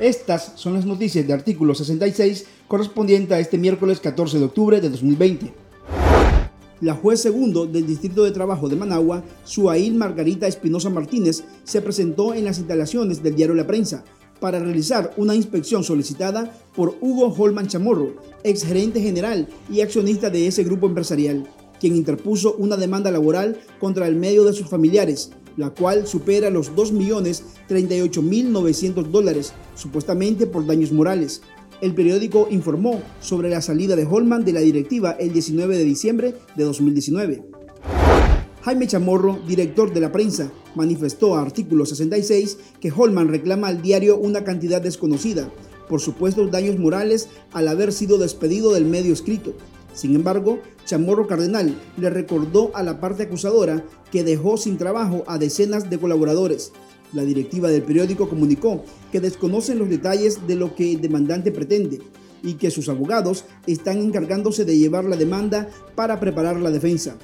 Estas son las noticias de artículo 66 correspondiente a este miércoles 14 de octubre de 2020. La juez segundo del Distrito de Trabajo de Managua, Suail Margarita Espinosa Martínez, se presentó en las instalaciones del diario La Prensa para realizar una inspección solicitada por Hugo Holman Chamorro, ex gerente general y accionista de ese grupo empresarial, quien interpuso una demanda laboral contra el medio de sus familiares, la cual supera los 2.038.900 dólares, supuestamente por daños morales. El periódico informó sobre la salida de Holman de la directiva el 19 de diciembre de 2019. Jaime Chamorro, director de la prensa, manifestó a artículo 66 que Holman reclama al diario una cantidad desconocida por supuestos daños morales al haber sido despedido del medio escrito. Sin embargo, Chamorro Cardenal le recordó a la parte acusadora que dejó sin trabajo a decenas de colaboradores, la directiva del periódico comunicó que desconocen los detalles de lo que el demandante pretende y que sus abogados están encargándose de llevar la demanda para preparar la defensa.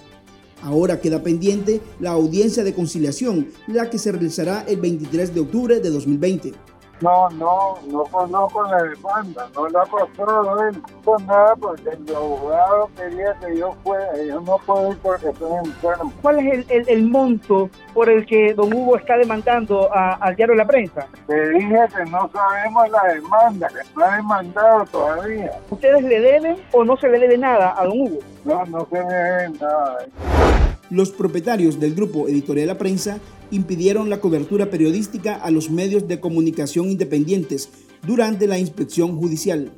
Ahora queda pendiente la audiencia de conciliación, la que se realizará el 23 de octubre de 2020. No, no, no conozco la demanda, no la conozco él con nada porque el abogado quería que yo fuera, yo no puedo ir porque estoy enfermo. ¿Cuál es el, el, el, monto por el que don Hugo está demandando a, al diario La Prensa? Te dije que no sabemos la demanda, que no ha demandado todavía. ¿Ustedes le deben o no se le debe nada a don Hugo? No, no se me debe nada. Los propietarios del grupo Editorial La Prensa impidieron la cobertura periodística a los medios de comunicación independientes durante la inspección judicial.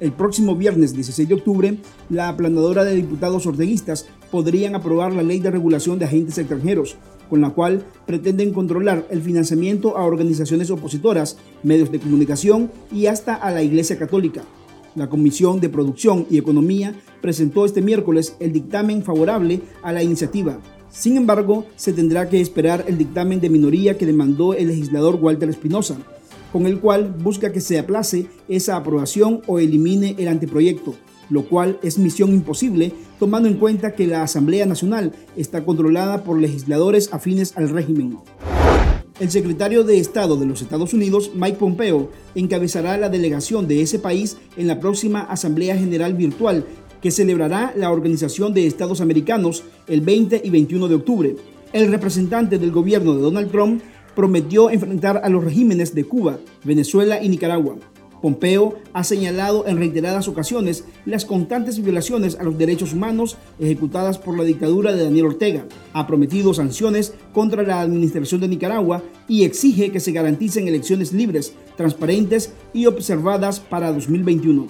El próximo viernes 16 de octubre, la aplanadora de diputados orteguistas podrían aprobar la ley de regulación de agentes extranjeros, con la cual pretenden controlar el financiamiento a organizaciones opositoras, medios de comunicación y hasta a la Iglesia Católica. La Comisión de Producción y Economía presentó este miércoles el dictamen favorable a la iniciativa. Sin embargo, se tendrá que esperar el dictamen de minoría que demandó el legislador Walter Espinosa, con el cual busca que se aplace esa aprobación o elimine el anteproyecto, lo cual es misión imposible tomando en cuenta que la Asamblea Nacional está controlada por legisladores afines al régimen. El secretario de Estado de los Estados Unidos, Mike Pompeo, encabezará la delegación de ese país en la próxima Asamblea General Virtual que celebrará la Organización de Estados Americanos el 20 y 21 de octubre. El representante del gobierno de Donald Trump prometió enfrentar a los regímenes de Cuba, Venezuela y Nicaragua. Pompeo ha señalado en reiteradas ocasiones las constantes violaciones a los derechos humanos ejecutadas por la dictadura de Daniel Ortega, ha prometido sanciones contra la administración de Nicaragua y exige que se garanticen elecciones libres, transparentes y observadas para 2021.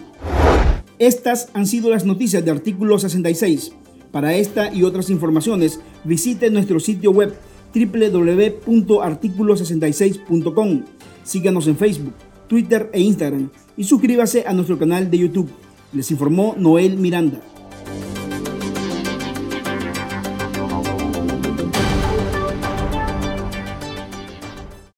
Estas han sido las noticias de artículo 66. Para esta y otras informaciones, visite nuestro sitio web www.articulo66.com. Síganos en Facebook Twitter e Instagram y suscríbase a nuestro canal de YouTube. Les informó Noel Miranda.